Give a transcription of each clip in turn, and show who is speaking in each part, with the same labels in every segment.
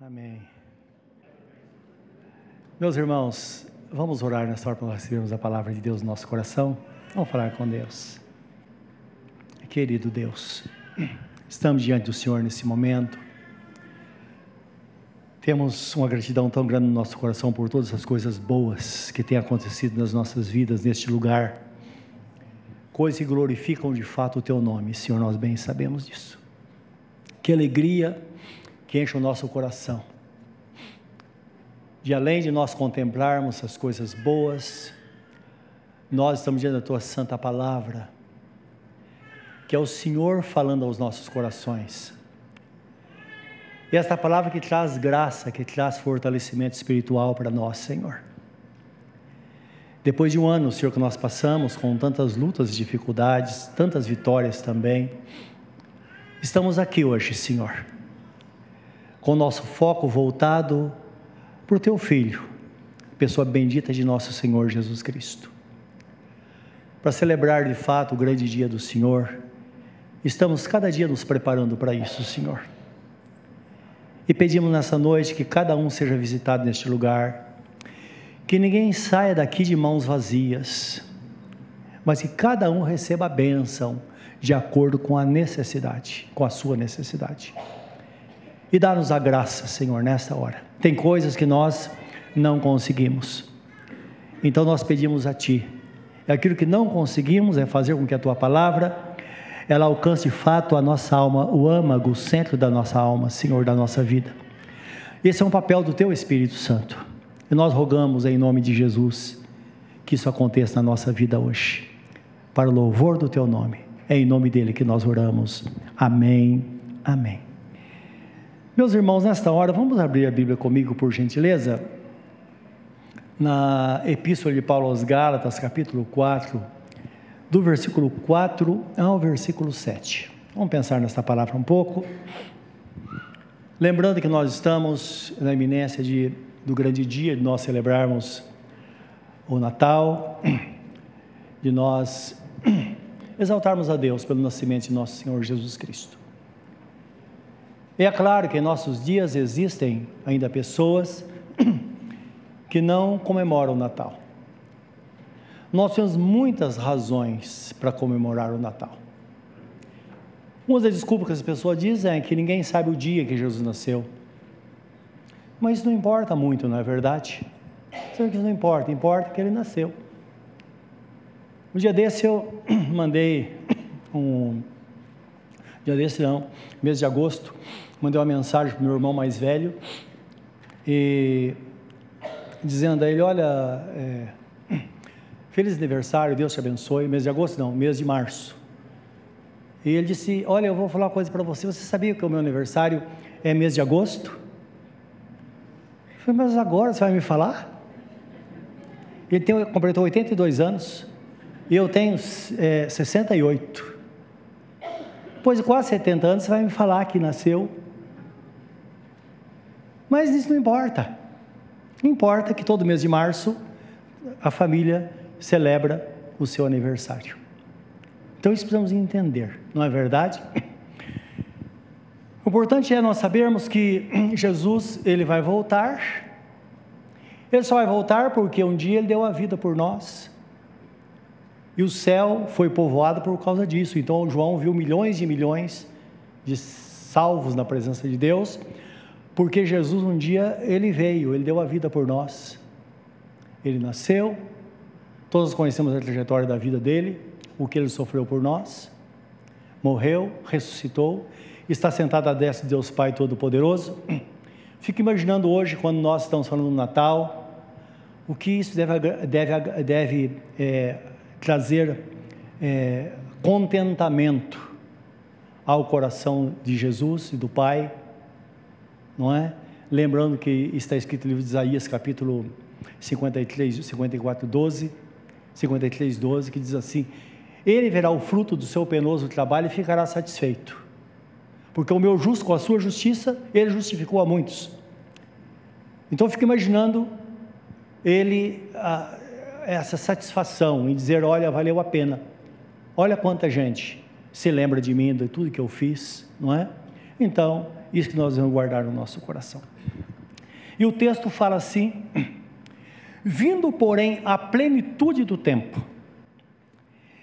Speaker 1: Amém. Meus irmãos, vamos orar nessa hora para nós recebermos a palavra de Deus no nosso coração. Vamos falar com Deus. Querido Deus, estamos diante do Senhor nesse momento. Temos uma gratidão tão grande no nosso coração por todas as coisas boas que têm acontecido nas nossas vidas neste lugar. Coisas que glorificam de fato o Teu nome, Senhor, nós bem sabemos disso. Que alegria que enche o nosso coração. De além de nós contemplarmos as coisas boas, nós estamos diante da tua santa palavra, que é o Senhor falando aos nossos corações. E esta palavra que traz graça, que traz fortalecimento espiritual para nós, Senhor. Depois de um ano, Senhor, que nós passamos com tantas lutas e dificuldades, tantas vitórias também, estamos aqui hoje, Senhor com nosso foco voltado para o teu filho, pessoa bendita de nosso Senhor Jesus Cristo. Para celebrar de fato o grande dia do Senhor, estamos cada dia nos preparando para isso, Senhor. E pedimos nessa noite que cada um seja visitado neste lugar, que ninguém saia daqui de mãos vazias, mas que cada um receba a bênção de acordo com a necessidade, com a sua necessidade. E dá-nos a graça, Senhor, nesta hora. Tem coisas que nós não conseguimos. Então nós pedimos a Ti. E aquilo que não conseguimos é fazer com que a Tua palavra ela alcance de fato a nossa alma, o âmago, o centro da nossa alma, Senhor, da nossa vida. Esse é um papel do Teu Espírito Santo. E nós rogamos em nome de Jesus que isso aconteça na nossa vida hoje. Para o louvor do Teu nome. É em nome dele que nós oramos. Amém. Amém. Meus irmãos, nesta hora, vamos abrir a Bíblia comigo, por gentileza? Na Epístola de Paulo aos Gálatas, capítulo 4, do versículo 4 ao versículo 7. Vamos pensar nesta palavra um pouco. Lembrando que nós estamos na iminência de, do grande dia de nós celebrarmos o Natal, de nós exaltarmos a Deus pelo nascimento de nosso Senhor Jesus Cristo. É claro que em nossos dias existem ainda pessoas que não comemoram o Natal. Nós temos muitas razões para comemorar o Natal. Uma das desculpas que as pessoas dizem é que ninguém sabe o dia que Jesus nasceu. Mas isso não importa muito, não é verdade? Sabe que isso não importa, importa que ele nasceu. Um dia desse eu mandei um. Dia desse não, mês de agosto, mandei uma mensagem para meu irmão mais velho, e dizendo a ele: Olha, é, feliz aniversário, Deus te abençoe. Mês de agosto, não, mês de março. E ele disse: Olha, eu vou falar uma coisa para você. Você sabia que o meu aniversário é mês de agosto? Eu falei, mas agora você vai me falar? Ele tem, completou 82 anos e eu tenho é, 68. Depois de quase 70 anos, você vai me falar que nasceu mas isso não importa. Importa que todo mês de março a família celebra o seu aniversário. Então isso precisamos entender, não é verdade? O importante é nós sabermos que Jesus ele vai voltar. Ele só vai voltar porque um dia ele deu a vida por nós. E o céu foi povoado por causa disso. Então João viu milhões e milhões de salvos na presença de Deus porque Jesus um dia ele veio, ele deu a vida por nós. Ele nasceu, todos conhecemos a trajetória da vida dele, o que ele sofreu por nós. Morreu, ressuscitou, está sentado à destra de Deus Pai Todo-Poderoso. Fico imaginando hoje, quando nós estamos falando do Natal, o que isso deve, deve, deve é, trazer é, contentamento ao coração de Jesus e do Pai não é? Lembrando que está escrito no livro de Isaías, capítulo 53, 54, 12, 53, 12, que diz assim: Ele verá o fruto do seu penoso trabalho e ficará satisfeito. Porque o meu justo, com a sua justiça, ele justificou a muitos. Então eu fico imaginando ele, a, essa satisfação em dizer: Olha, valeu a pena. Olha quanta gente se lembra de mim, de tudo que eu fiz, não é? Então, isso que nós vamos guardar no nosso coração. E o texto fala assim: Vindo, porém, à plenitude do tempo,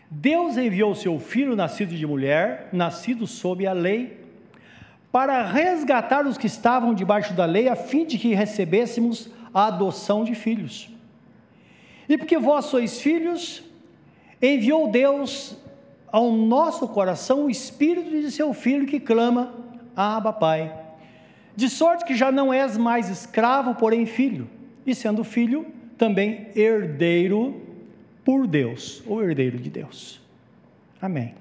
Speaker 1: Deus enviou seu filho, nascido de mulher, nascido sob a lei, para resgatar os que estavam debaixo da lei, a fim de que recebêssemos a adoção de filhos. E porque vós sois filhos, enviou Deus ao nosso coração o espírito de seu filho que clama: Abba, Pai. De sorte que já não és mais escravo, porém filho, e sendo filho, também herdeiro por Deus, ou herdeiro de Deus. Amém.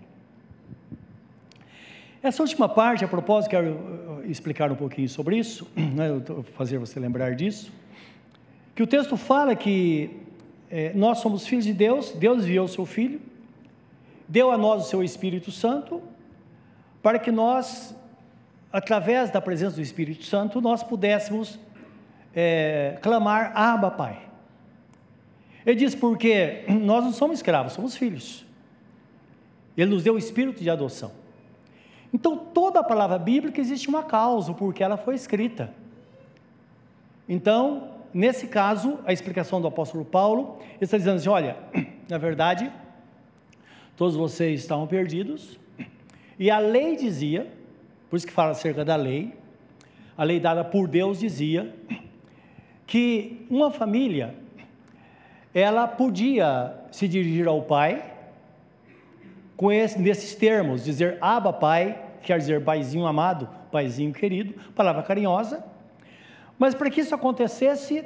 Speaker 1: Essa última parte, a propósito, quero uh, explicar um pouquinho sobre isso, né, fazer você lembrar disso, que o texto fala que é, nós somos filhos de Deus, Deus enviou o seu Filho, deu a nós o seu Espírito Santo, para que nós, através da presença do Espírito Santo, nós pudéssemos é, clamar Abba Pai. Ele diz porque nós não somos escravos, somos filhos. Ele nos deu o espírito de adoção. Então, toda a palavra bíblica existe uma causa, porque ela foi escrita. Então, nesse caso, a explicação do apóstolo Paulo, ele está dizendo assim: olha, na verdade, todos vocês estavam perdidos, e a lei dizia, por isso que fala acerca da lei, a lei dada por Deus dizia que uma família ela podia se dirigir ao pai com esse, nesses termos, dizer Aba Pai, quer dizer paizinho amado, paizinho querido, palavra carinhosa. Mas para que isso acontecesse,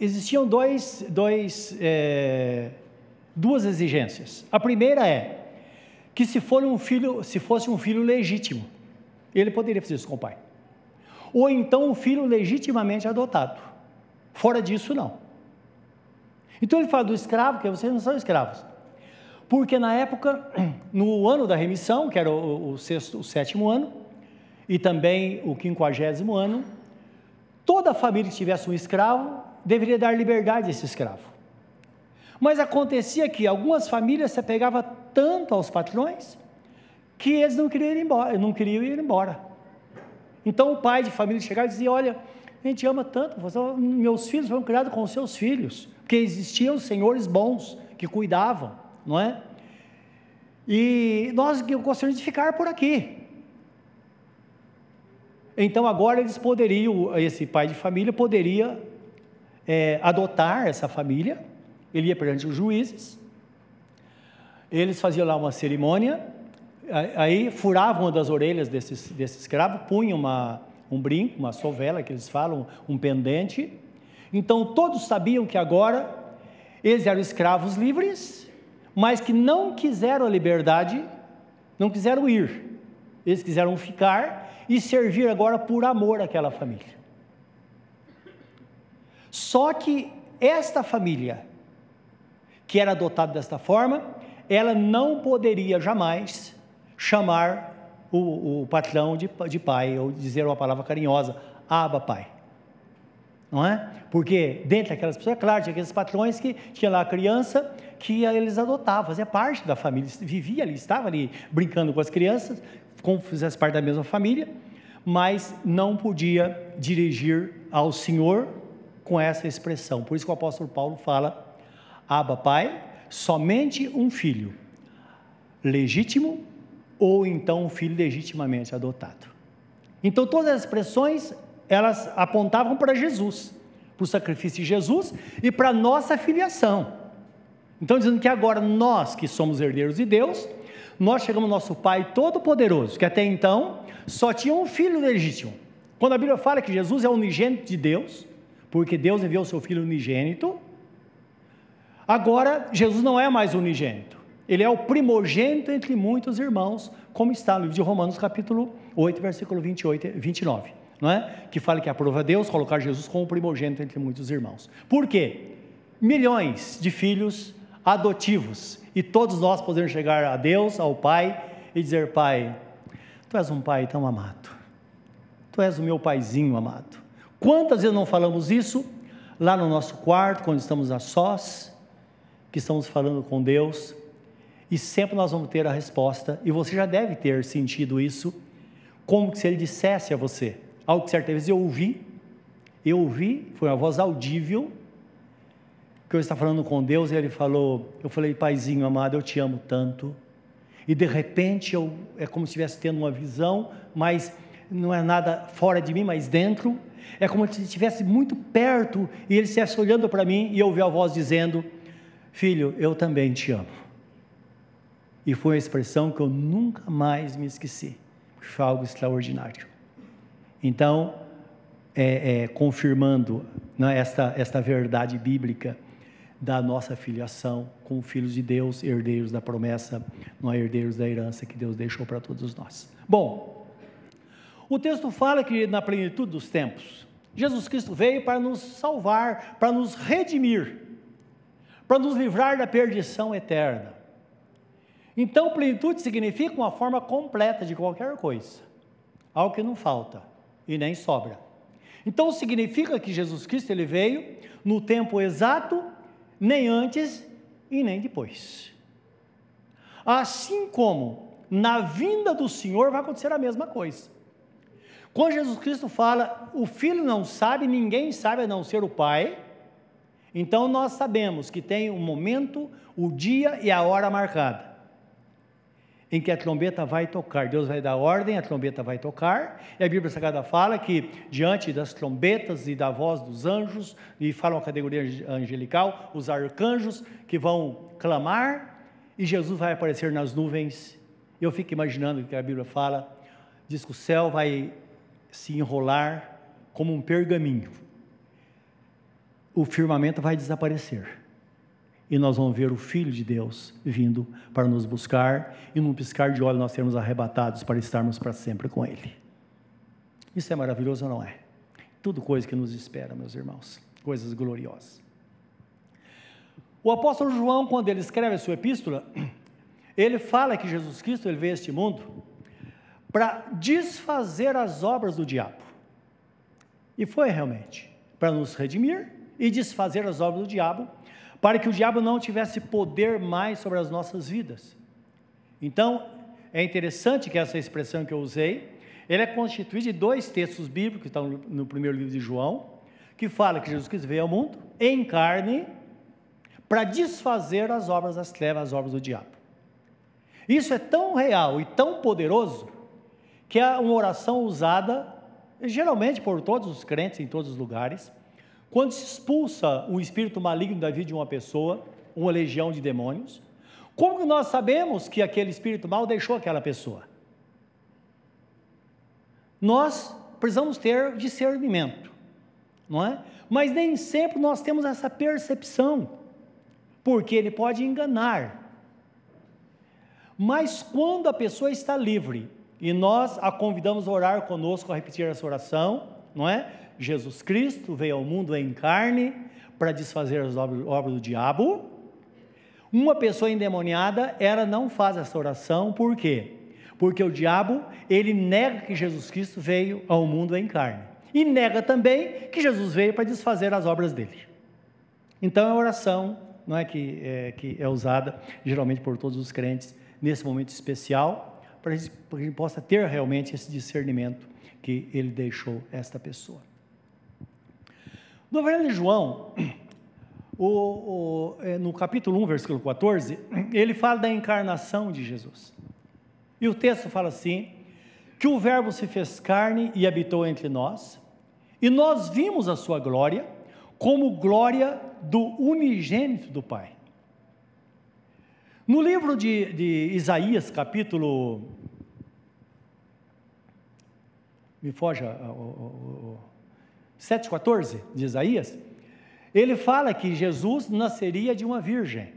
Speaker 1: existiam dois, dois, é, duas exigências. A primeira é que se, for um filho, se fosse um filho legítimo, ele poderia fazer isso com o pai. Ou então um filho legitimamente adotado. Fora disso, não. Então ele fala do escravo, que vocês não são escravos. Porque na época, no ano da remissão, que era o, o, sexto, o sétimo ano, e também o quinquagésimo ano, toda família que tivesse um escravo deveria dar liberdade a esse escravo. Mas acontecia que algumas famílias se apegavam tanto aos patrões que eles não queriam ir embora, não queriam ir embora. Então o pai de família chegava e dizia: Olha, a gente ama tanto, meus filhos foram criados com os seus filhos porque existiam senhores bons que cuidavam, não é? E nós gostaríamos de ficar por aqui. Então agora eles poderiam, esse pai de família poderia é, adotar essa família, ele ia perante os juízes, eles faziam lá uma cerimônia, aí furavam uma das orelhas desse, desse escravo, punham uma, um brinco, uma sovela que eles falam, um pendente, então todos sabiam que agora eles eram escravos livres, mas que não quiseram a liberdade, não quiseram ir. Eles quiseram ficar e servir agora por amor àquela família. Só que esta família, que era adotada desta forma, ela não poderia jamais chamar o, o patrão de, de pai, ou dizer uma palavra carinhosa, aba pai não é? Porque dentro daquelas pessoas, é claro, tinha aqueles patrões que tinha lá a criança que eles adotavam, fazia parte da família, vivia ali, estava ali brincando com as crianças, como fizesse parte da mesma família, mas não podia dirigir ao Senhor com essa expressão. Por isso que o apóstolo Paulo fala: Aba Pai, somente um filho legítimo ou então um filho legitimamente adotado. Então todas as expressões elas apontavam para Jesus, para o sacrifício de Jesus e para a nossa filiação. Então, dizendo que agora nós que somos herdeiros de Deus, nós chegamos ao nosso Pai Todo-Poderoso, que até então só tinha um filho legítimo. Quando a Bíblia fala que Jesus é unigênito de Deus, porque Deus enviou o seu filho unigênito, agora Jesus não é mais unigênito, ele é o primogênito entre muitos irmãos, como está no livro de Romanos, capítulo 8, versículo 28 e 29 não é? Que fala que aprova Deus colocar Jesus como primogênito entre muitos irmãos. Por quê? Milhões de filhos adotivos e todos nós podemos chegar a Deus, ao Pai e dizer: Pai, Tu és um Pai tão amado, Tu és o meu Paizinho amado. Quantas vezes não falamos isso lá no nosso quarto, quando estamos a sós, que estamos falando com Deus, e sempre nós vamos ter a resposta, e você já deve ter sentido isso como se ele dissesse a você, algo que certa vez eu ouvi, eu ouvi, foi uma voz audível, que eu estava falando com Deus e ele falou, eu falei, paizinho amado, eu te amo tanto, e de repente eu, é como se estivesse tendo uma visão, mas não é nada fora de mim, mas dentro, é como se estivesse muito perto e ele estivesse olhando para mim e eu ouvi a voz dizendo: Filho, eu também te amo. E foi uma expressão que eu nunca mais me esqueci. Foi algo extraordinário. Então, é, é, confirmando né, esta, esta verdade bíblica da nossa filiação como filhos de Deus, herdeiros da promessa, não é herdeiros da herança que Deus deixou para todos nós. Bom, o texto fala que na plenitude dos tempos, Jesus Cristo veio para nos salvar, para nos redimir, para nos livrar da perdição eterna. Então, plenitude significa uma forma completa de qualquer coisa, algo que não falta e nem sobra. Então, significa que Jesus Cristo ele veio no tempo exato, nem antes e nem depois. Assim como na vinda do Senhor vai acontecer a mesma coisa. Quando Jesus Cristo fala, o filho não sabe, ninguém sabe a não ser o pai. Então nós sabemos que tem o um momento, o dia e a hora marcada em que a trombeta vai tocar. Deus vai dar ordem, a trombeta vai tocar. E a Bíblia Sagrada fala que diante das trombetas e da voz dos anjos, e fala uma categoria angelical, os arcanjos que vão clamar, e Jesus vai aparecer nas nuvens. Eu fico imaginando o que a Bíblia fala, diz que o céu vai se enrolar como um pergaminho. O firmamento vai desaparecer. E nós vamos ver o Filho de Deus vindo para nos buscar, e num piscar de olho nós sermos arrebatados para estarmos para sempre com Ele. Isso é maravilhoso ou não é? Tudo coisa que nos espera, meus irmãos, coisas gloriosas. O apóstolo João, quando ele escreve a sua epístola, ele fala que Jesus Cristo ele veio a este mundo para desfazer as obras do diabo. E foi realmente para nos redimir e desfazer as obras do diabo, para que o diabo não tivesse poder mais sobre as nossas vidas. Então, é interessante que essa expressão que eu usei, ele é constituída de dois textos bíblicos que estão no primeiro livro de João, que fala que Jesus Cristo veio ao mundo em carne para desfazer as obras das trevas, as obras do diabo. Isso é tão real e tão poderoso que é uma oração usada geralmente por todos os crentes em todos os lugares. Quando se expulsa o espírito maligno da vida de uma pessoa, uma legião de demônios, como que nós sabemos que aquele espírito mal deixou aquela pessoa? Nós precisamos ter discernimento, não é? Mas nem sempre nós temos essa percepção, porque ele pode enganar. Mas quando a pessoa está livre e nós a convidamos a orar conosco, a repetir essa oração, não é? Jesus Cristo veio ao mundo em carne para desfazer as obras do diabo. Uma pessoa endemoniada, ela não faz essa oração, por quê? Porque o diabo, ele nega que Jesus Cristo veio ao mundo em carne. E nega também que Jesus veio para desfazer as obras dele. Então a oração não é que, é que é usada geralmente por todos os crentes nesse momento especial, para que a gente possa ter realmente esse discernimento que ele deixou esta pessoa. No Evangelho de João, o, o, é, no capítulo 1, versículo 14, ele fala da encarnação de Jesus. E o texto fala assim: que o Verbo se fez carne e habitou entre nós, e nós vimos a sua glória, como glória do unigênito do Pai no livro de, de Isaías, capítulo. Me foge o, o, o 7,14 de Isaías, ele fala que Jesus nasceria de uma virgem.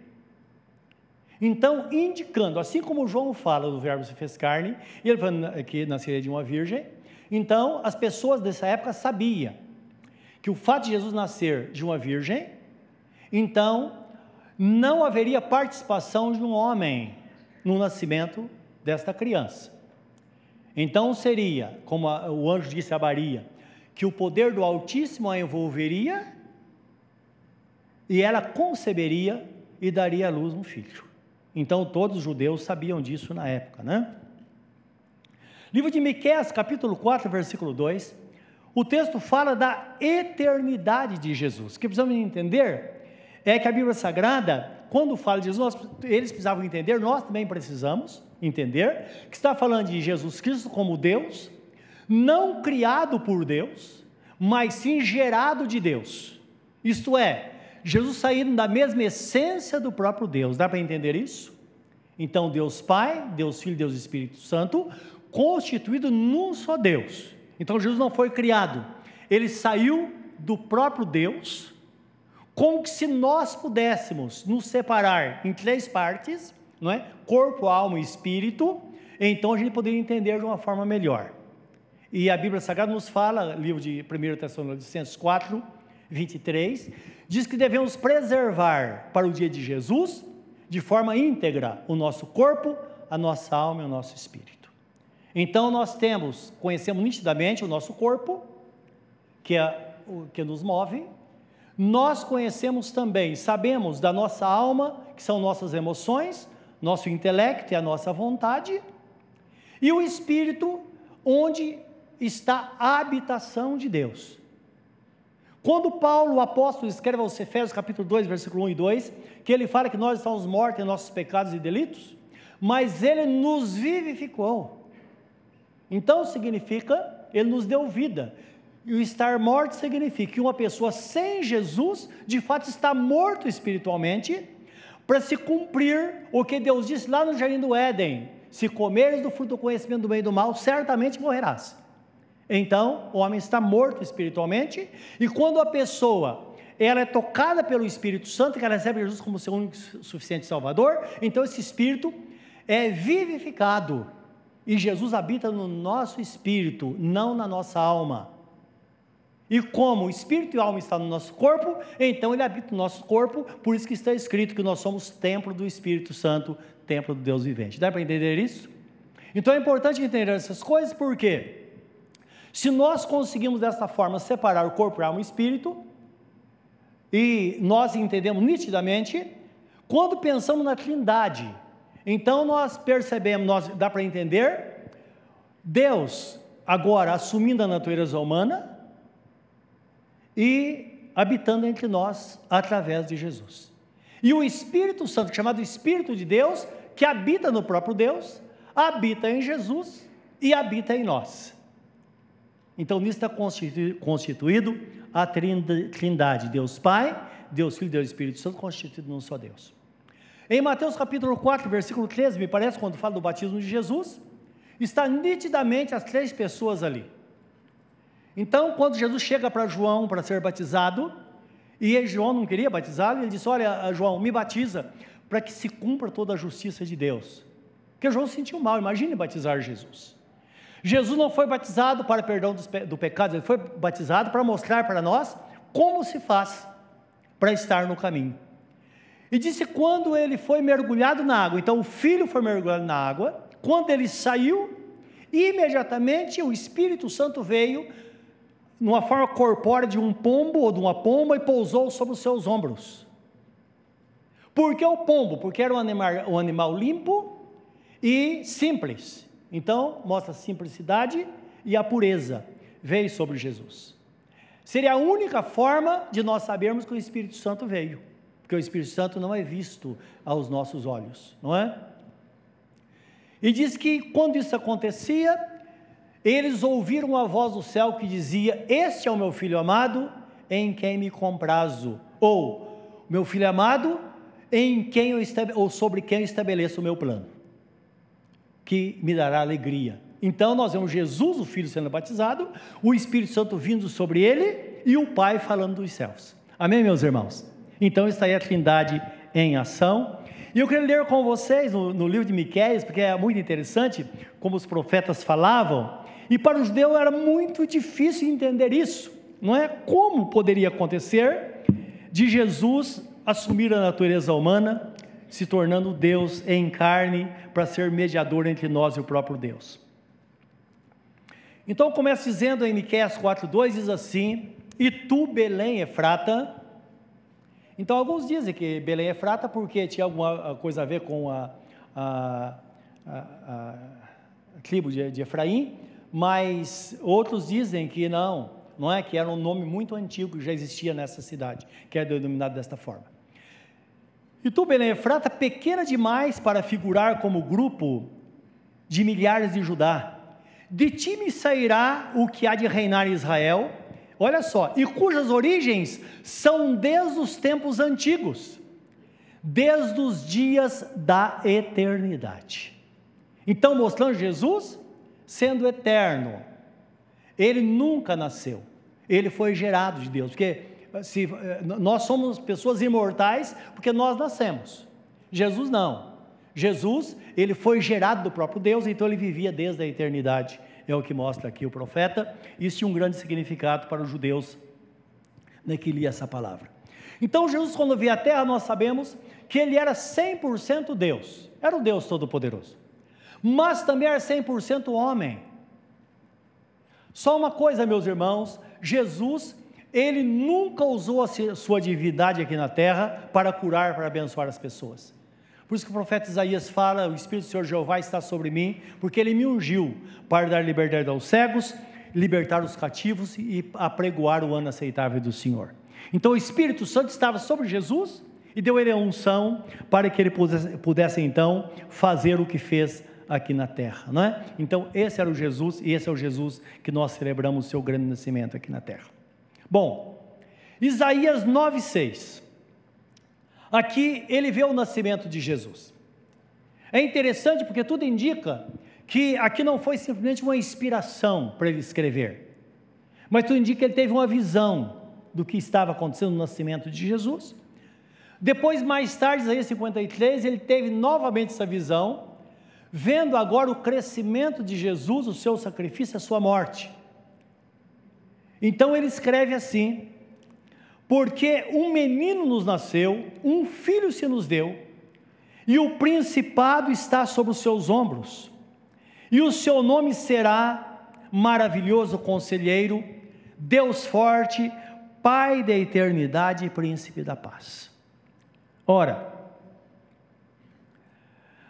Speaker 1: Então, indicando, assim como João fala do verbo se fez carne, ele fala que nasceria de uma virgem, então as pessoas dessa época sabiam que o fato de Jesus nascer de uma virgem, então não haveria participação de um homem no nascimento desta criança. Então seria, como o anjo disse a Maria, que o poder do Altíssimo a envolveria e ela conceberia e daria à luz um filho. Então todos os judeus sabiam disso na época, né? Livro de Miqueias, capítulo 4, versículo 2. O texto fala da eternidade de Jesus. O que precisamos entender é que a Bíblia Sagrada, quando fala de Jesus, eles precisavam entender, nós também precisamos entender, que está falando de Jesus Cristo como Deus, não criado por Deus, mas sim gerado de Deus. Isto é, Jesus saindo da mesma essência do próprio Deus. Dá para entender isso? Então, Deus Pai, Deus Filho, Deus Espírito Santo, constituído num só Deus. Então, Jesus não foi criado, ele saiu do próprio Deus, como que se nós pudéssemos nos separar em três partes, não é? Corpo, alma e espírito, então a gente poderia entender de uma forma melhor. E a Bíblia Sagrada nos fala, livro de 1 Tessalonicenses 4, 23, diz que devemos preservar para o dia de Jesus, de forma íntegra, o nosso corpo, a nossa alma e o nosso espírito. Então nós temos, conhecemos nitidamente o nosso corpo, que é o que nos move, nós conhecemos também, sabemos da nossa alma, que são nossas emoções, nosso intelecto e a nossa vontade, e o espírito, onde está a habitação de Deus. Quando Paulo, o apóstolo, escreve aos Efésios capítulo 2, versículo 1 e 2, que ele fala que nós estamos mortos em nossos pecados e delitos, mas ele nos vivificou. Então significa, ele nos deu vida. E o estar morto significa que uma pessoa sem Jesus, de fato, está morto espiritualmente, para se cumprir o que Deus disse lá no jardim do Éden: se comeres do fruto do conhecimento do bem e do mal, certamente morrerás. Então, o homem está morto espiritualmente, e quando a pessoa ela é tocada pelo Espírito Santo, que ela recebe Jesus como seu único suficiente Salvador, então esse Espírito é vivificado, e Jesus habita no nosso espírito, não na nossa alma. E como o espírito e a alma estão no nosso corpo, então ele habita no nosso corpo, por isso que está escrito que nós somos templo do Espírito Santo, templo do Deus vivente. Dá para entender isso? Então é importante entender essas coisas, por quê? Se nós conseguimos dessa forma separar o corpo, alma e espírito, e nós entendemos nitidamente, quando pensamos na Trindade, então nós percebemos, nós dá para entender, Deus agora assumindo a natureza humana e habitando entre nós através de Jesus. E o Espírito Santo, chamado Espírito de Deus, que habita no próprio Deus, habita em Jesus e habita em nós. Então, nisso está constituído a trindade, Deus Pai, Deus Filho Deus Espírito Santo, constituído num só Deus. Em Mateus capítulo 4, versículo 13, me parece, quando fala do batismo de Jesus, está nitidamente as três pessoas ali. Então, quando Jesus chega para João para ser batizado, e João não queria batizá-lo, ele disse: Olha, João, me batiza para que se cumpra toda a justiça de Deus. Porque João sentiu mal, imagine batizar Jesus. Jesus não foi batizado para perdão do pecado, ele foi batizado para mostrar para nós como se faz para estar no caminho. E disse quando ele foi mergulhado na água, então o filho foi mergulhado na água, quando ele saiu, imediatamente o Espírito Santo veio numa forma corpórea de um pombo ou de uma pomba e pousou sobre os seus ombros. Por que o pombo? Porque era um animal, um animal limpo e simples. Então, mostra a simplicidade e a pureza veio sobre Jesus. Seria a única forma de nós sabermos que o Espírito Santo veio, porque o Espírito Santo não é visto aos nossos olhos, não é? E diz que quando isso acontecia, eles ouviram a voz do céu que dizia: Este é o meu filho amado, em quem me comprazo. Ou, meu filho amado, em quem eu ou sobre quem eu estabeleço o meu plano que me dará alegria. Então nós vemos Jesus, o Filho, sendo batizado, o Espírito Santo vindo sobre ele e o Pai falando dos céus. Amém, meus irmãos? Então está aí a Trindade em ação. E eu queria ler com vocês no, no livro de Miquéias, porque é muito interessante como os profetas falavam. E para os judeus era muito difícil entender isso, não é? Como poderia acontecer de Jesus assumir a natureza humana, se tornando Deus em carne para ser mediador entre nós e o próprio Deus. Então começa dizendo em Miqueias 4:2 diz assim: "E tu, Belém Efrata". Então alguns dizem que Belém Efrata porque tinha alguma coisa a ver com a, a, a, a tribo de, de Efraim, mas outros dizem que não, não é que era um nome muito antigo que já existia nessa cidade, que é denominado desta forma. E tu, Belém Efrata, pequena demais para figurar como grupo de milhares de Judá. De ti me sairá o que há de reinar em Israel, olha só, e cujas origens são desde os tempos antigos, desde os dias da eternidade. Então, mostrando Jesus sendo eterno, ele nunca nasceu, ele foi gerado de Deus, porque se, eh, nós somos pessoas imortais porque nós nascemos, Jesus não. Jesus, ele foi gerado do próprio Deus, então ele vivia desde a eternidade. É o que mostra aqui o profeta. Isso tinha um grande significado para os judeus né, que lia essa palavra. Então, Jesus, quando veio à terra, nós sabemos que ele era 100% Deus, era o Deus Todo-Poderoso, mas também era 100% homem. Só uma coisa, meus irmãos: Jesus, ele nunca usou a sua divindade aqui na terra para curar, para abençoar as pessoas. Por isso que o profeta Isaías fala: O Espírito do Senhor Jeová está sobre mim, porque ele me ungiu para dar liberdade aos cegos, libertar os cativos e apregoar o ano aceitável do Senhor. Então o Espírito Santo estava sobre Jesus e deu ele a unção para que ele pudesse, pudesse então fazer o que fez aqui na terra, não é? Então esse era o Jesus e esse é o Jesus que nós celebramos o seu grande nascimento aqui na terra. Bom, Isaías 9:6. Aqui ele vê o nascimento de Jesus. É interessante porque tudo indica que aqui não foi simplesmente uma inspiração para ele escrever, mas tudo indica que ele teve uma visão do que estava acontecendo no nascimento de Jesus. Depois, mais tarde, Isaías 53, ele teve novamente essa visão, vendo agora o crescimento de Jesus, o seu sacrifício, a sua morte. Então ele escreve assim: porque um menino nos nasceu, um filho se nos deu, e o principado está sobre os seus ombros, e o seu nome será maravilhoso conselheiro, Deus forte, Pai da eternidade e príncipe da paz. Ora,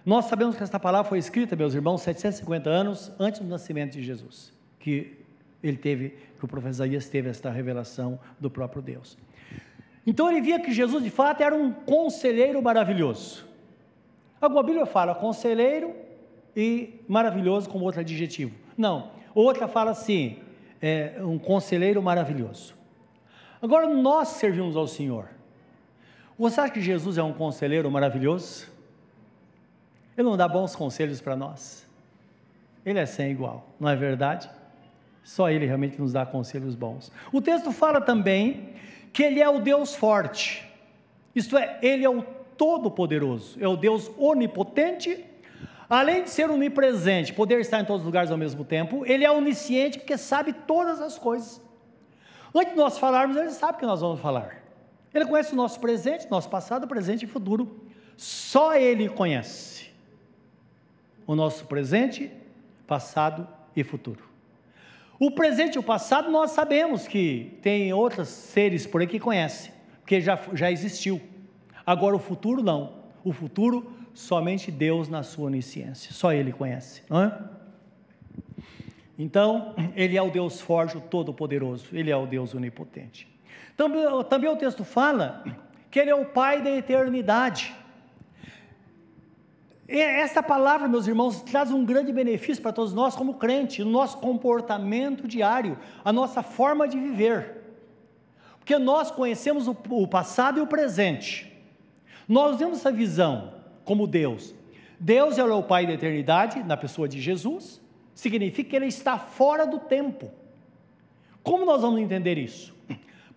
Speaker 1: nós sabemos que esta palavra foi escrita, meus irmãos, 750 anos antes do nascimento de Jesus, que ele teve, que o profeta Isaías teve esta revelação do próprio Deus. Então ele via que Jesus de fato era um conselheiro maravilhoso. Alguma Bíblia fala conselheiro e maravilhoso como outro adjetivo. Não, outra fala assim, é, um conselheiro maravilhoso. Agora nós servimos ao Senhor. Você acha que Jesus é um conselheiro maravilhoso? Ele não dá bons conselhos para nós. Ele é sem igual, não é verdade? Só Ele realmente nos dá conselhos bons. O texto fala também que Ele é o Deus forte, isto é, Ele é o Todo-Poderoso, é o Deus onipotente, além de ser onipresente, poder estar em todos os lugares ao mesmo tempo, Ele é onisciente porque sabe todas as coisas. Antes de nós falarmos, Ele sabe o que nós vamos falar. Ele conhece o nosso presente, nosso passado, presente e futuro. Só Ele conhece o nosso presente, passado e futuro. O presente e o passado nós sabemos que tem outros seres por aí que conhecem, porque já, já existiu. Agora o futuro não. O futuro somente Deus na sua onisciência, só Ele conhece, não é? Então, Ele é o Deus forte, o Todo-Poderoso, Ele é o Deus onipotente. Também, também o texto fala que Ele é o Pai da eternidade. E essa palavra, meus irmãos, traz um grande benefício para todos nós como crente, no nosso comportamento diário, a nossa forma de viver. Porque nós conhecemos o, o passado e o presente. Nós temos essa visão como Deus. Deus é o Pai da eternidade, na pessoa de Jesus, significa que Ele está fora do tempo. Como nós vamos entender isso?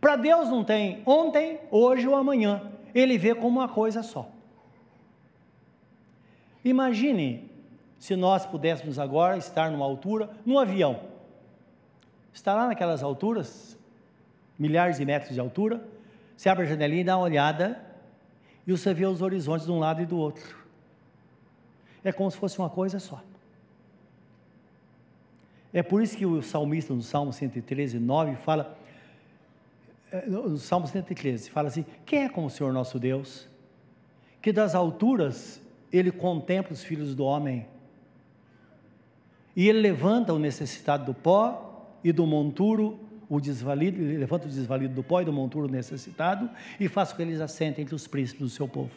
Speaker 1: Para Deus não tem ontem, hoje ou amanhã, Ele vê como uma coisa só. Imagine se nós pudéssemos agora estar numa altura, num avião. Está lá naquelas alturas, milhares de metros de altura, você abre a janelinha e dá uma olhada, e você vê os horizontes de um lado e do outro. É como se fosse uma coisa só. É por isso que o salmista no Salmo 113, 9 fala, eh, no Salmo 113, fala assim: Quem é como o Senhor nosso Deus? Que das alturas ele contempla os filhos do homem E ele levanta o necessitado do pó e do monturo o desvalido, ele levanta o desvalido do pó e do monturo necessitado e faz com que eles assentem entre os príncipes do seu povo.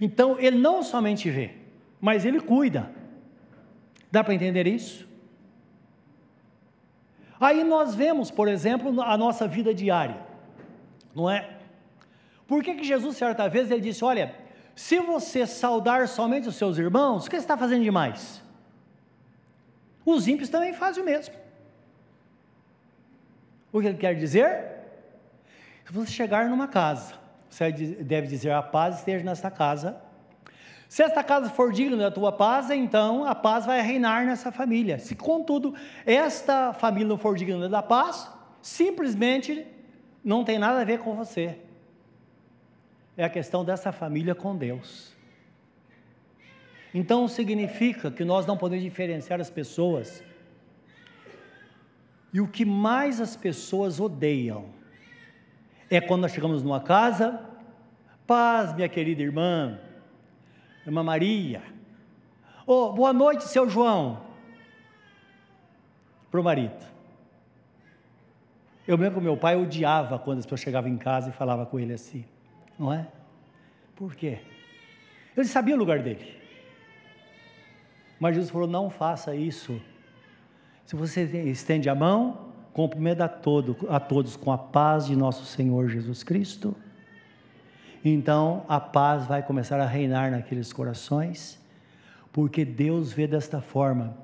Speaker 1: Então, ele não somente vê, mas ele cuida. Dá para entender isso? Aí nós vemos, por exemplo, a nossa vida diária, não é? Por que, que Jesus, certa vez, ele disse: Olha, se você saudar somente os seus irmãos, o que você está fazendo demais? Os ímpios também fazem o mesmo. O que ele quer dizer? Se você chegar numa casa, você deve dizer: A paz esteja nesta casa. Se esta casa for digna da tua paz, então a paz vai reinar nessa família. Se, contudo, esta família não for digna da paz, simplesmente não tem nada a ver com você. É a questão dessa família com Deus. Então significa que nós não podemos diferenciar as pessoas e o que mais as pessoas odeiam é quando nós chegamos numa casa, paz, minha querida irmã, irmã Maria. Oh, boa noite, seu João. Para o marido. Eu lembro que meu pai odiava quando as pessoas chegavam em casa e falava com ele assim, não é? Por quê? Ele sabia o lugar dele. Mas Jesus falou: não faça isso se você estende a mão, cumprimenta a, todo, a todos com a paz de nosso Senhor Jesus Cristo. Então a paz vai começar a reinar naqueles corações, porque Deus vê desta forma.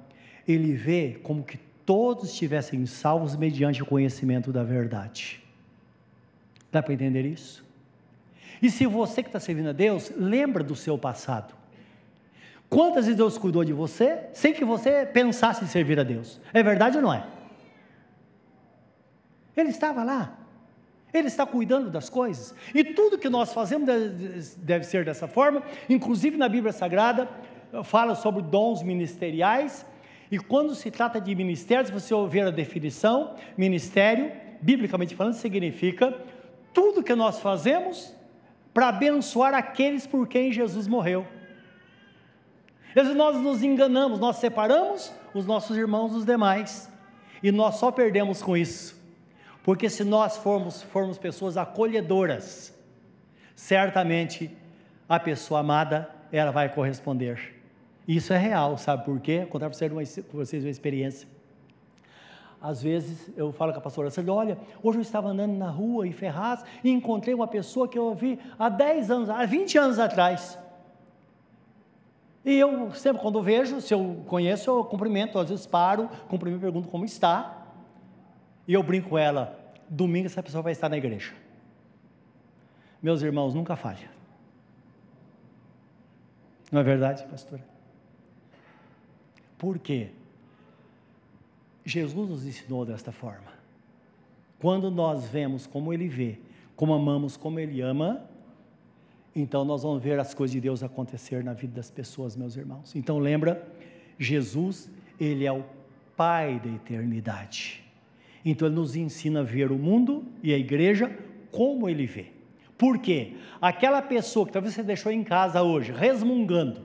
Speaker 1: Ele vê como que todos estivessem salvos mediante o conhecimento da verdade. Dá para entender isso? E se você que está servindo a Deus, lembra do seu passado. Quantas vezes Deus cuidou de você sem que você pensasse em servir a Deus? É verdade ou não é? Ele estava lá. Ele está cuidando das coisas. E tudo que nós fazemos deve, ser dessa forma. Inclusive na Bíblia Sagrada fala sobre dons ministeriais. E quando se trata de ministério, se você ouvir a definição, ministério, biblicamente falando, significa tudo que nós fazemos para abençoar aqueles por quem Jesus morreu. Às vezes nós nos enganamos, nós separamos os nossos irmãos dos demais, e nós só perdemos com isso, porque se nós formos, formos pessoas acolhedoras, certamente a pessoa amada, ela vai corresponder. Isso é real, sabe por quê? Vou contar para vocês uma experiência. Às vezes eu falo com a pastora Sandra, olha, hoje eu estava andando na rua em Ferraz e encontrei uma pessoa que eu vi há 10 anos, há 20 anos atrás. E eu sempre, quando vejo, se eu conheço, eu cumprimento, às vezes paro, cumprimento, pergunto como está. E eu brinco com ela, domingo essa pessoa vai estar na igreja. Meus irmãos, nunca falha. Não é verdade, pastora? Por quê? Jesus nos ensinou desta forma. Quando nós vemos como Ele vê, como amamos como Ele ama, então nós vamos ver as coisas de Deus acontecer na vida das pessoas, meus irmãos. Então lembra, Jesus, ele é o Pai da eternidade. Então ele nos ensina a ver o mundo e a igreja como ele vê. Por quê? Aquela pessoa que talvez você deixou em casa hoje, resmungando,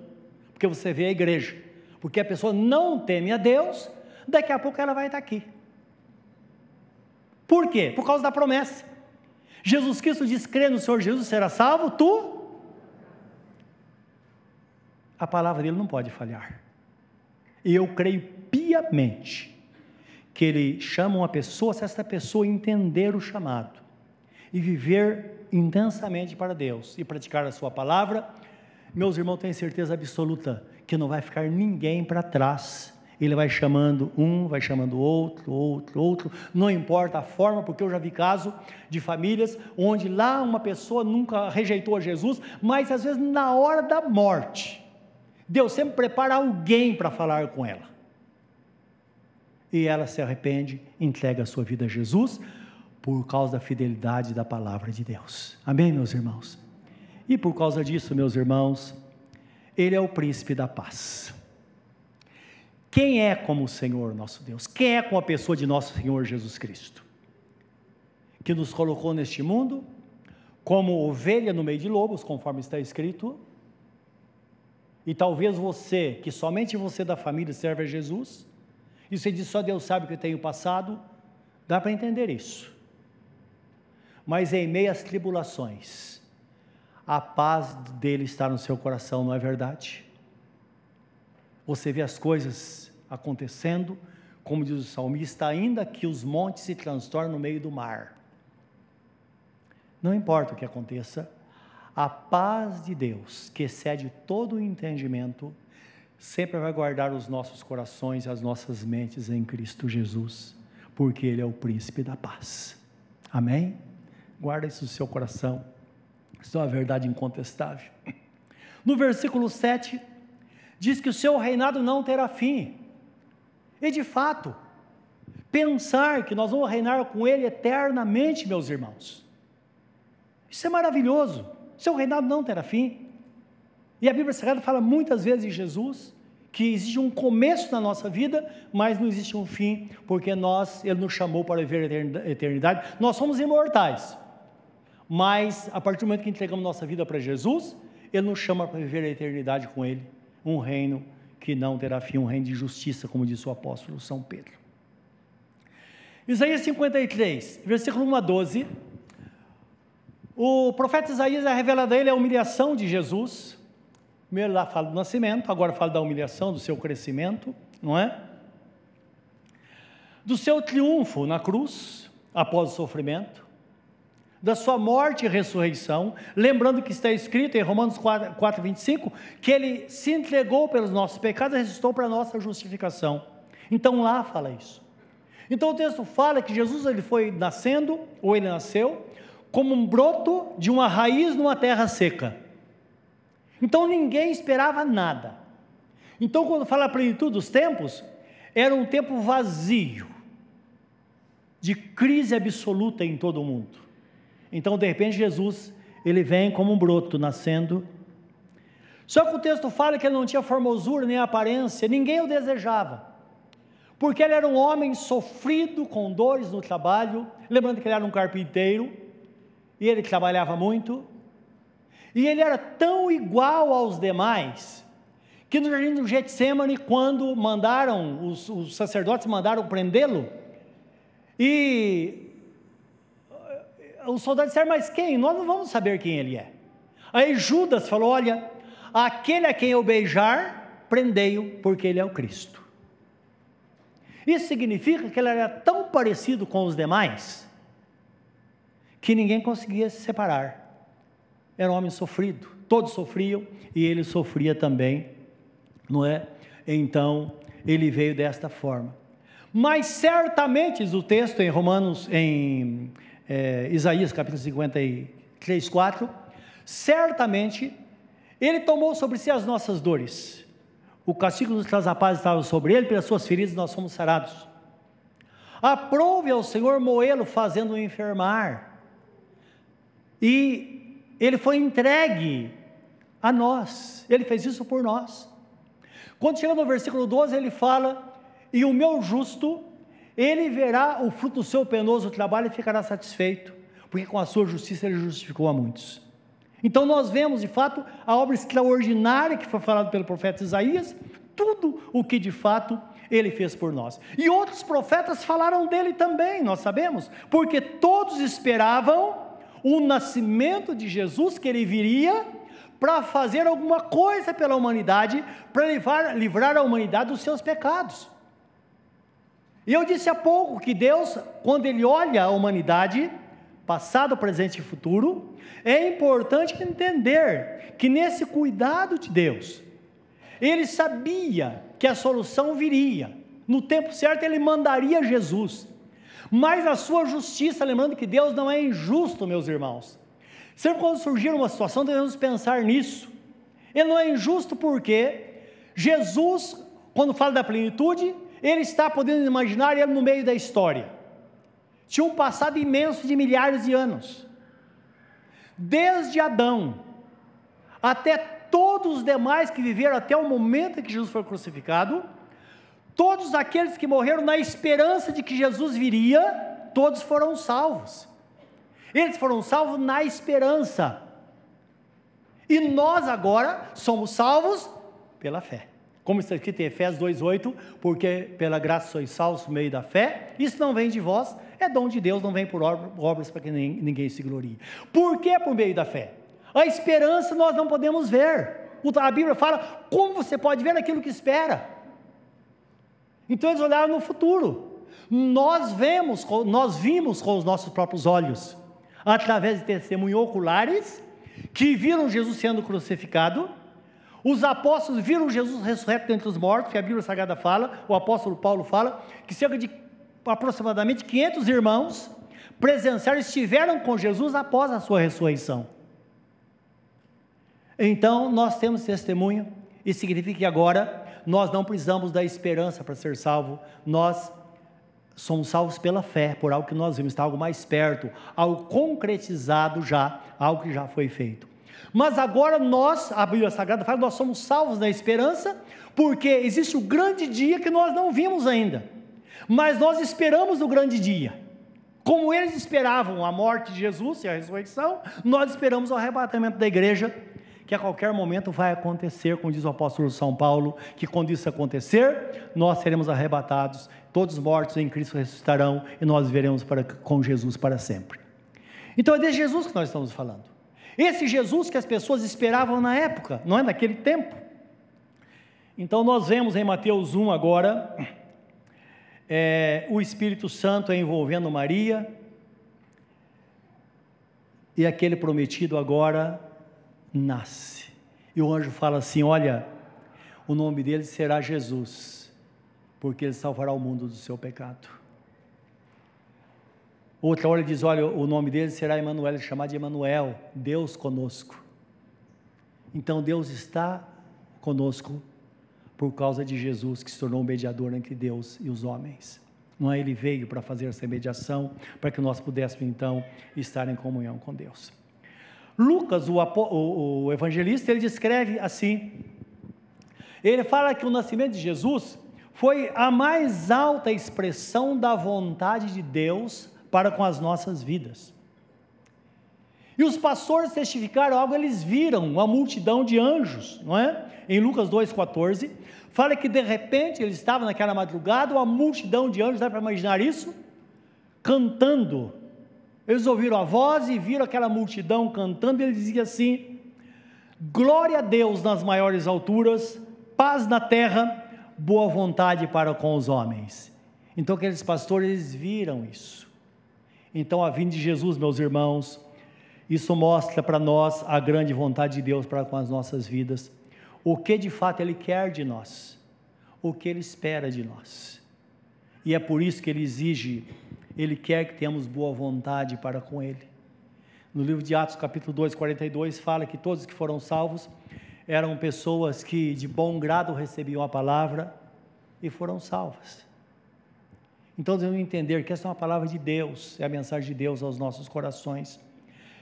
Speaker 1: porque você vê a igreja, porque a pessoa não teme a Deus, daqui a pouco ela vai estar aqui. Por quê? Por causa da promessa. Jesus Cristo diz: crê no Senhor Jesus, será salvo, tu a palavra dele não pode falhar. E eu creio piamente que ele chama uma pessoa, se essa pessoa entender o chamado e viver intensamente para Deus e praticar a sua palavra, meus irmãos, tenho certeza absoluta que não vai ficar ninguém para trás. Ele vai chamando um, vai chamando outro, outro, outro, não importa a forma, porque eu já vi caso de famílias onde lá uma pessoa nunca rejeitou a Jesus, mas às vezes na hora da morte, Deus sempre prepara alguém para falar com ela. E ela se arrepende, entrega a sua vida a Jesus, por causa da fidelidade da palavra de Deus. Amém, meus irmãos? E por causa disso, meus irmãos, Ele é o príncipe da paz. Quem é como o Senhor nosso Deus? Quem é com a pessoa de nosso Senhor Jesus Cristo? Que nos colocou neste mundo como ovelha no meio de lobos, conforme está escrito, e talvez você, que somente você da família serve a Jesus, E você diz só Deus sabe o que eu tenho passado, dá para entender isso. Mas em meio às tribulações, a paz dele está no seu coração, não é verdade? Você vê as coisas acontecendo, como diz o salmista, ainda que os montes se transtornem no meio do mar. Não importa o que aconteça, a paz de Deus, que excede todo o entendimento, sempre vai guardar os nossos corações e as nossas mentes em Cristo Jesus, porque Ele é o príncipe da paz. Amém? Guarda isso no seu coração, isso é uma verdade incontestável. No versículo 7, diz que o seu reinado não terá fim, e de fato, pensar que nós vamos reinar com Ele eternamente, meus irmãos, isso é maravilhoso seu reinado não terá fim. E a Bíblia Sagrada fala muitas vezes de Jesus, que existe um começo na nossa vida, mas não existe um fim, porque nós, Ele nos chamou para viver a eternidade. Nós somos imortais, mas a partir do momento que entregamos nossa vida para Jesus, Ele nos chama para viver a eternidade com Ele, um reino que não terá fim, um reino de justiça, como disse o apóstolo São Pedro. Isaías 53, versículo 1 a 12 o profeta Isaías é revelado a ele a humilhação de Jesus. Primeiro lá fala do nascimento, agora fala da humilhação, do seu crescimento, não é? Do seu triunfo na cruz, após o sofrimento, da sua morte e ressurreição, lembrando que está escrito em Romanos 4, 4 25, que ele se entregou pelos nossos pecados e ressuscitou para a nossa justificação. Então lá fala isso. Então o texto fala que Jesus ele foi nascendo, ou ele nasceu, como um broto de uma raiz numa terra seca. Então ninguém esperava nada. Então, quando fala a plenitude dos tempos, era um tempo vazio, de crise absoluta em todo o mundo. Então, de repente, Jesus, ele vem como um broto nascendo. Só que o texto fala que ele não tinha formosura nem aparência, ninguém o desejava. Porque ele era um homem sofrido, com dores no trabalho, lembrando que ele era um carpinteiro, e ele trabalhava muito, e ele era tão igual aos demais, que no jardim do Getsemane, quando mandaram, os, os sacerdotes mandaram prendê-lo, e os soldados disseram, mas quem? Nós não vamos saber quem ele é. Aí Judas falou: Olha, aquele a quem eu beijar, prendei-o, porque ele é o Cristo. Isso significa que ele era tão parecido com os demais, que ninguém conseguia se separar. Era um homem sofrido, todos sofriam e ele sofria também, não é? Então ele veio desta forma. Mas certamente, diz o texto em Romanos, em é, Isaías capítulo 53, 4, certamente ele tomou sobre si as nossas dores. O castigo dos traz a paz estava sobre ele, pelas suas feridas nós fomos sarados. Aprove ao Senhor moê-lo, fazendo-o enfermar. E ele foi entregue a nós, ele fez isso por nós. Quando chega no versículo 12, ele fala: E o meu justo, ele verá o fruto do seu penoso trabalho e ficará satisfeito, porque com a sua justiça ele justificou a muitos. Então nós vemos de fato a obra extraordinária que foi falada pelo profeta Isaías, tudo o que de fato ele fez por nós. E outros profetas falaram dele também, nós sabemos, porque todos esperavam o nascimento de Jesus, que ele viria para fazer alguma coisa pela humanidade, para livrar, livrar a humanidade dos seus pecados. E eu disse há pouco que Deus, quando Ele olha a humanidade, passado, presente e futuro, é importante entender que nesse cuidado de Deus, Ele sabia que a solução viria. No tempo certo, Ele mandaria Jesus. Mas a sua justiça, lembrando que Deus não é injusto, meus irmãos. Sempre quando surgir uma situação, devemos pensar nisso. Ele não é injusto porque Jesus, quando fala da plenitude, ele está podendo imaginar ele no meio da história. Tinha um passado imenso de milhares de anos. Desde Adão até todos os demais que viveram até o momento em que Jesus foi crucificado, Todos aqueles que morreram na esperança de que Jesus viria, todos foram salvos. Eles foram salvos na esperança. E nós agora somos salvos pela fé. Como está escrito em Efésios 2,8, porque pela graça sois salvos por meio da fé, isso não vem de vós, é dom de Deus, não vem por obras para que ninguém se glorie. Por que por meio da fé? A esperança nós não podemos ver. A Bíblia fala como você pode ver aquilo que espera. Então eles olharam no futuro. Nós vemos, nós vimos com os nossos próprios olhos, através de testemunhos oculares, que viram Jesus sendo crucificado. Os apóstolos viram Jesus ressurreto dentre os mortos, que a Bíblia Sagrada fala, o apóstolo Paulo fala, que cerca de aproximadamente 500 irmãos presenciaram, estiveram com Jesus após a sua ressurreição. Então, nós temos testemunho, e significa que agora nós não precisamos da esperança para ser salvo, nós somos salvos pela fé, por algo que nós vimos, está algo mais perto, algo concretizado já, algo que já foi feito. Mas agora nós, a Bíblia Sagrada fala, nós somos salvos na esperança, porque existe o grande dia que nós não vimos ainda, mas nós esperamos o grande dia. Como eles esperavam a morte de Jesus e a ressurreição, nós esperamos o arrebatamento da igreja que a qualquer momento vai acontecer, como diz o apóstolo São Paulo, que quando isso acontecer, nós seremos arrebatados, todos mortos em Cristo ressuscitarão e nós viveremos para, com Jesus para sempre. Então é desse Jesus que nós estamos falando. Esse Jesus que as pessoas esperavam na época, não é naquele tempo. Então nós vemos em Mateus 1 agora é, o Espírito Santo envolvendo Maria e aquele prometido agora nasce. E o anjo fala assim: Olha, o nome dele será Jesus, porque ele salvará o mundo do seu pecado. Outra hora ele diz: Olha, o nome dele será Emanuel, ele chamado de Emanuel, Deus conosco. Então Deus está conosco por causa de Jesus, que se tornou um mediador entre Deus e os homens. Não é ele veio para fazer essa mediação, para que nós pudéssemos então estar em comunhão com Deus. Lucas, o, o, o evangelista, ele descreve assim: ele fala que o nascimento de Jesus foi a mais alta expressão da vontade de Deus para com as nossas vidas. E os pastores testificaram algo, eles viram uma multidão de anjos, não é? Em Lucas 2,14, fala que de repente ele estava naquela madrugada, uma multidão de anjos, dá para imaginar isso? Cantando eles ouviram a voz e viram aquela multidão cantando, e ele dizia assim: Glória a Deus nas maiores alturas, paz na terra, boa vontade para com os homens. Então aqueles pastores viram isso. Então a vinda de Jesus, meus irmãos, isso mostra para nós a grande vontade de Deus para com as nossas vidas. O que de fato Ele quer de nós, o que Ele espera de nós. E é por isso que Ele exige ele quer que tenhamos boa vontade para com Ele. No livro de Atos, capítulo 2, 42, fala que todos que foram salvos eram pessoas que de bom grado recebiam a palavra e foram salvas. Então devemos entender que essa é uma palavra de Deus, é a mensagem de Deus aos nossos corações.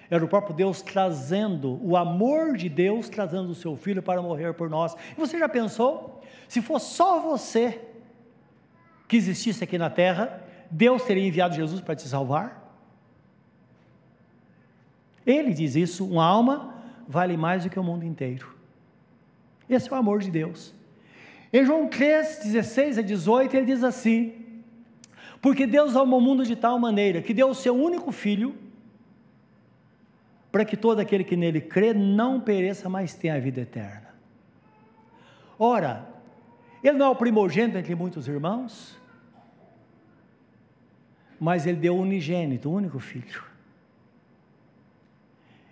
Speaker 1: Era o próprio Deus trazendo, o amor de Deus trazendo o seu filho para morrer por nós. E você já pensou? Se fosse só você que existisse aqui na terra, Deus teria enviado Jesus para te salvar? Ele diz isso: uma alma vale mais do que o mundo inteiro. Esse é o amor de Deus. Em João 3, 16 a 18, ele diz assim: Porque Deus amou o mundo de tal maneira que deu o seu único filho, para que todo aquele que nele crê não pereça, mas tenha a vida eterna. Ora, ele não é o primogênito entre muitos irmãos? mas ele deu o unigênito, o único filho.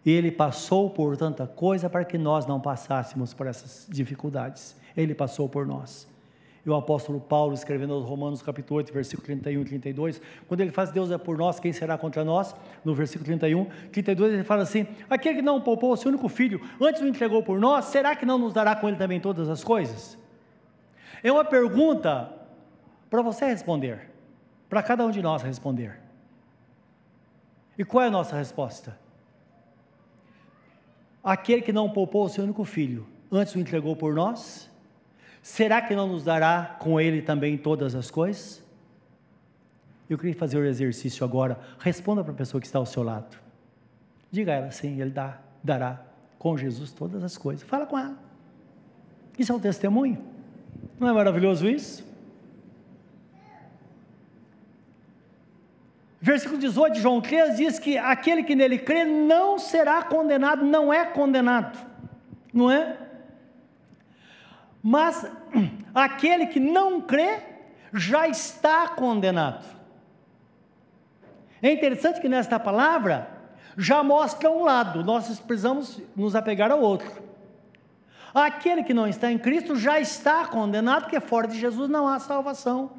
Speaker 1: E ele passou por tanta coisa para que nós não passássemos por essas dificuldades. Ele passou por nós. E o apóstolo Paulo, escrevendo aos Romanos, capítulo 8, versículo 31 e 32, quando ele faz Deus é por nós, quem será contra nós? No versículo 31, 32, ele fala assim: Aquele que não poupou o seu único filho, antes o entregou por nós, será que não nos dará com ele também todas as coisas? É uma pergunta para você responder para cada um de nós responder. E qual é a nossa resposta? Aquele que não poupou o seu único filho, antes o entregou por nós, será que não nos dará com ele também todas as coisas? Eu queria fazer o exercício agora. Responda para a pessoa que está ao seu lado. Diga a ela sim, ele dá, dará com Jesus todas as coisas. Fala com ela. Isso é um testemunho. Não é maravilhoso isso? Versículo 18 de João 3 diz que aquele que nele crê não será condenado, não é condenado, não é? Mas aquele que não crê já está condenado. É interessante que nesta palavra já mostra um lado, nós precisamos nos apegar ao outro. Aquele que não está em Cristo já está condenado, porque fora de Jesus não há salvação.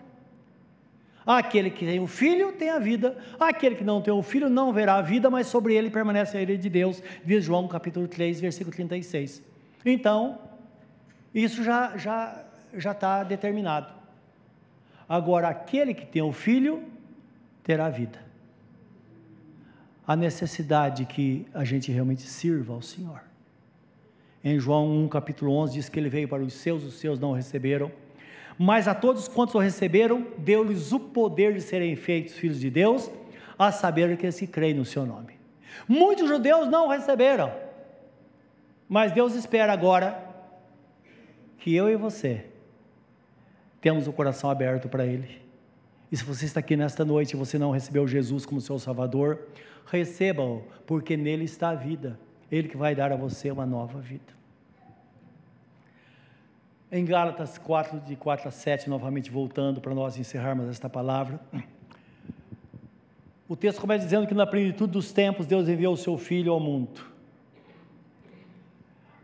Speaker 1: Aquele que tem o filho tem a vida, aquele que não tem o filho não verá a vida, mas sobre ele permanece a ira de Deus, diz João capítulo 3, versículo 36. Então, isso já já já está determinado. Agora, aquele que tem o filho terá vida. A necessidade que a gente realmente sirva ao Senhor. Em João 1, capítulo 11, diz que ele veio para os seus, os seus não receberam mas a todos quantos o receberam, deu-lhes o poder de serem feitos filhos de Deus, a saber que se creem no seu nome. Muitos judeus não receberam, mas Deus espera agora que eu e você temos o coração aberto para Ele. E se você está aqui nesta noite e você não recebeu Jesus como seu Salvador, receba-o, porque nele está a vida. Ele que vai dar a você uma nova vida. Em Gálatas 4, de 4 a 7, novamente voltando para nós encerrarmos esta palavra. O texto começa dizendo que na plenitude dos tempos Deus enviou o seu Filho ao mundo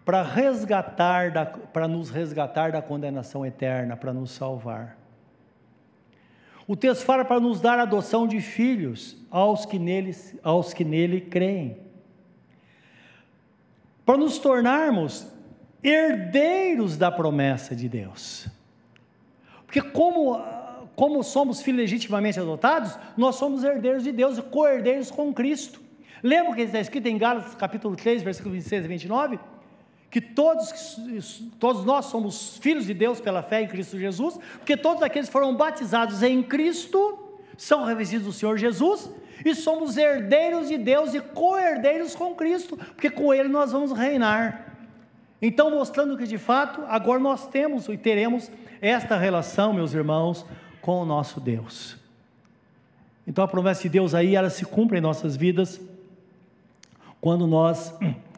Speaker 1: para resgatar, para nos resgatar da condenação eterna, para nos salvar. O texto fala para nos dar adoção de filhos aos que, neles, aos que nele creem. Para nos tornarmos herdeiros da promessa de Deus. Porque como, como somos filhos legitimamente adotados, nós somos herdeiros de Deus e co-herdeiros com Cristo. Lembra que está escrito em Gálatas capítulo 3, versículo 26 e 29? Que todos, todos nós somos filhos de Deus pela fé em Cristo Jesus, porque todos aqueles que foram batizados em Cristo são revestidos do Senhor Jesus e somos herdeiros de Deus e co-herdeiros com Cristo, porque com Ele nós vamos reinar. Então, mostrando que de fato agora nós temos e teremos esta relação, meus irmãos, com o nosso Deus. Então, a promessa de Deus aí, ela se cumpre em nossas vidas quando nós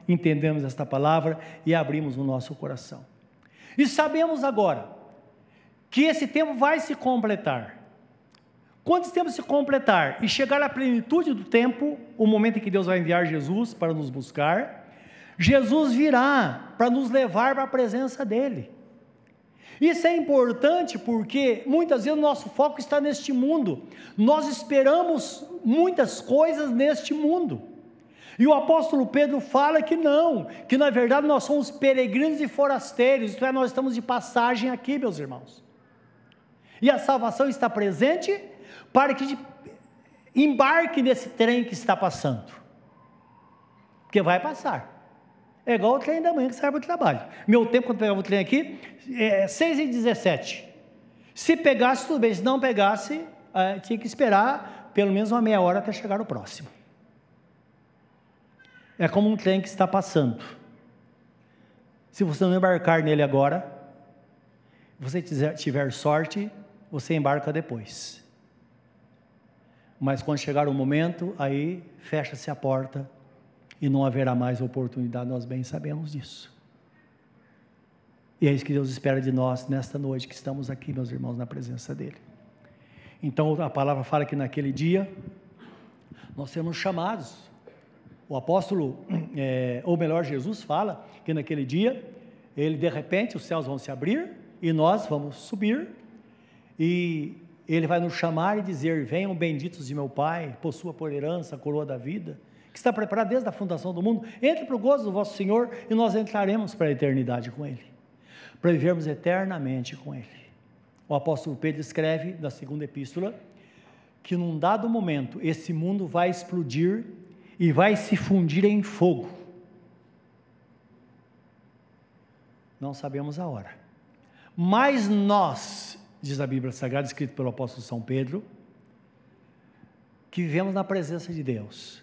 Speaker 1: entendemos esta palavra e abrimos o nosso coração. E sabemos agora que esse tempo vai se completar. Quando esse tempo se completar e chegar à plenitude do tempo, o momento em que Deus vai enviar Jesus para nos buscar, Jesus virá para nos levar para a presença dEle. Isso é importante porque muitas vezes o nosso foco está neste mundo, nós esperamos muitas coisas neste mundo. E o apóstolo Pedro fala que não, que na verdade nós somos peregrinos e forasteiros, isto é, nós estamos de passagem aqui, meus irmãos. E a salvação está presente para que embarque nesse trem que está passando, porque vai passar. É igual o trem da manhã que sai para o trabalho. Meu tempo, quando pegava o trem aqui, é 6 e 17. Se pegasse, tudo bem. Se não pegasse, é, tinha que esperar pelo menos uma meia hora até chegar o próximo. É como um trem que está passando. Se você não embarcar nele agora, você tiver sorte, você embarca depois. Mas quando chegar o momento, aí fecha-se a porta e não haverá mais oportunidade, nós bem sabemos disso. E é isso que Deus espera de nós nesta noite que estamos aqui, meus irmãos, na presença dEle. Então a palavra fala que naquele dia nós seremos chamados. O apóstolo, é, ou melhor, Jesus fala que naquele dia, ele de repente os céus vão se abrir e nós vamos subir e ele vai nos chamar e dizer: Venham benditos de meu Pai, possua por herança a coroa da vida que está preparado desde a fundação do mundo, entre para o gozo do vosso Senhor e nós entraremos para a eternidade com Ele, para vivermos eternamente com Ele. O apóstolo Pedro escreve na segunda epístola que num dado momento esse mundo vai explodir e vai se fundir em fogo. Não sabemos a hora. Mas nós, diz a Bíblia Sagrada, escrito pelo apóstolo São Pedro, que vivemos na presença de Deus,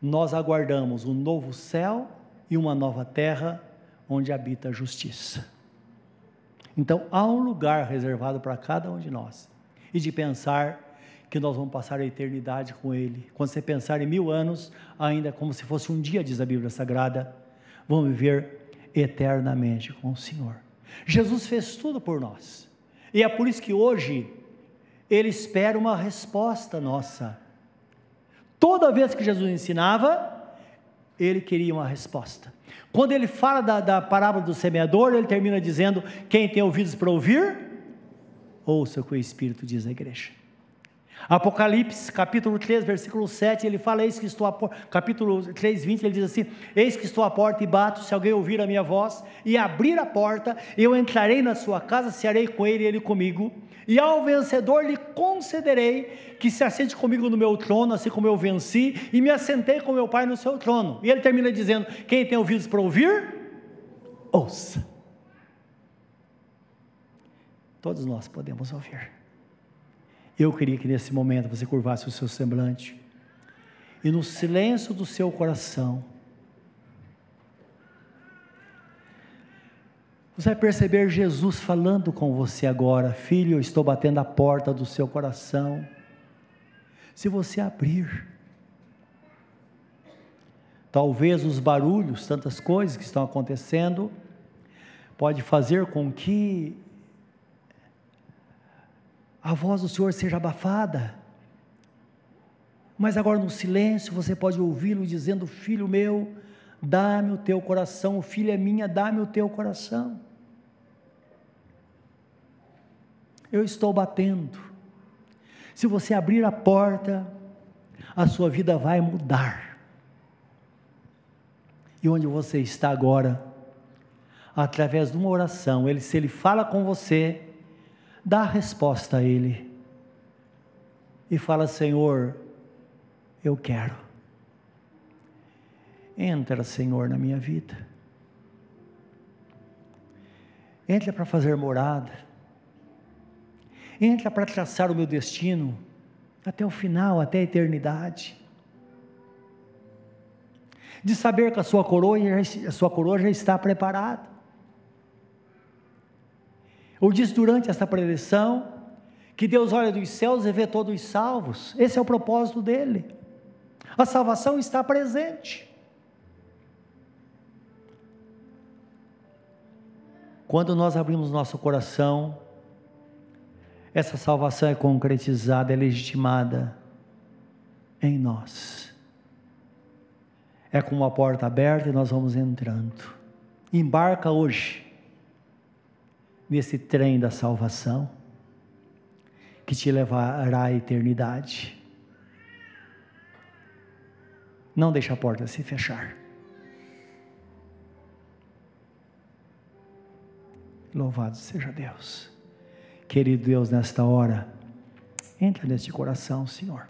Speaker 1: nós aguardamos um novo céu e uma nova terra onde habita a justiça. Então há um lugar reservado para cada um de nós. E de pensar que nós vamos passar a eternidade com Ele. Quando você pensar em mil anos, ainda como se fosse um dia, diz a Bíblia Sagrada, vamos viver eternamente com o Senhor. Jesus fez tudo por nós. E é por isso que hoje Ele espera uma resposta nossa. Toda vez que Jesus ensinava, Ele queria uma resposta. Quando ele fala da, da parábola do semeador, ele termina dizendo: Quem tem ouvidos para ouvir, ouça o que o Espírito diz à igreja. Apocalipse, capítulo 3, versículo 7, ele fala, eis que estou a porta, capítulo 3, 20, ele diz assim, eis que estou à porta e bato, se alguém ouvir a minha voz e abrir a porta, eu entrarei na sua casa, cearei com ele e ele comigo, e ao vencedor lhe concederei que se assente comigo no meu trono, assim como eu venci, e me assentei com meu pai no seu trono. E ele termina dizendo, quem tem ouvidos para ouvir, ouça. Todos nós podemos ouvir. Eu queria que nesse momento você curvasse o seu semblante e no silêncio do seu coração, você vai perceber Jesus falando com você agora: Filho, eu estou batendo a porta do seu coração. Se você abrir, talvez os barulhos, tantas coisas que estão acontecendo, pode fazer com que a voz do Senhor seja abafada. Mas agora no silêncio você pode ouvi-lo dizendo: Filho meu, dá-me o teu coração, filha minha, dá-me o teu coração. Eu estou batendo. Se você abrir a porta, a sua vida vai mudar. E onde você está agora, através de uma oração, ele, se ele fala com você, dá a resposta a Ele e fala: Senhor, eu quero. Entra, Senhor, na minha vida. Entra para fazer morada. Entra para traçar o meu destino até o final, até a eternidade. De saber que a sua coroa, a sua coroa já está preparada ou diz durante esta preleção, que Deus olha dos céus e vê todos salvos. Esse é o propósito dele. A salvação está presente. Quando nós abrimos nosso coração, essa salvação é concretizada, é legitimada em nós. É como uma porta aberta e nós vamos entrando. Embarca hoje nesse trem da salvação que te levará à eternidade. Não deixe a porta se fechar. Louvado seja Deus. Querido Deus, nesta hora, entra neste coração, Senhor.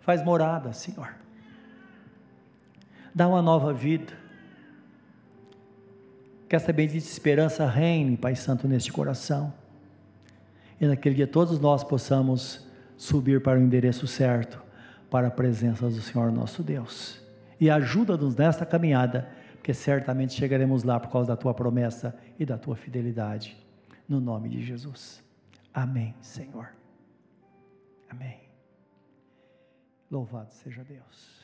Speaker 1: Faz morada, Senhor. Dá uma nova vida que essa bendita esperança reine, Pai Santo, neste coração. E naquele dia todos nós possamos subir para o endereço certo, para a presença do Senhor nosso Deus. E ajuda-nos nesta caminhada, porque certamente chegaremos lá por causa da tua promessa e da tua fidelidade. No nome de Jesus. Amém, Senhor. Amém. Louvado seja Deus.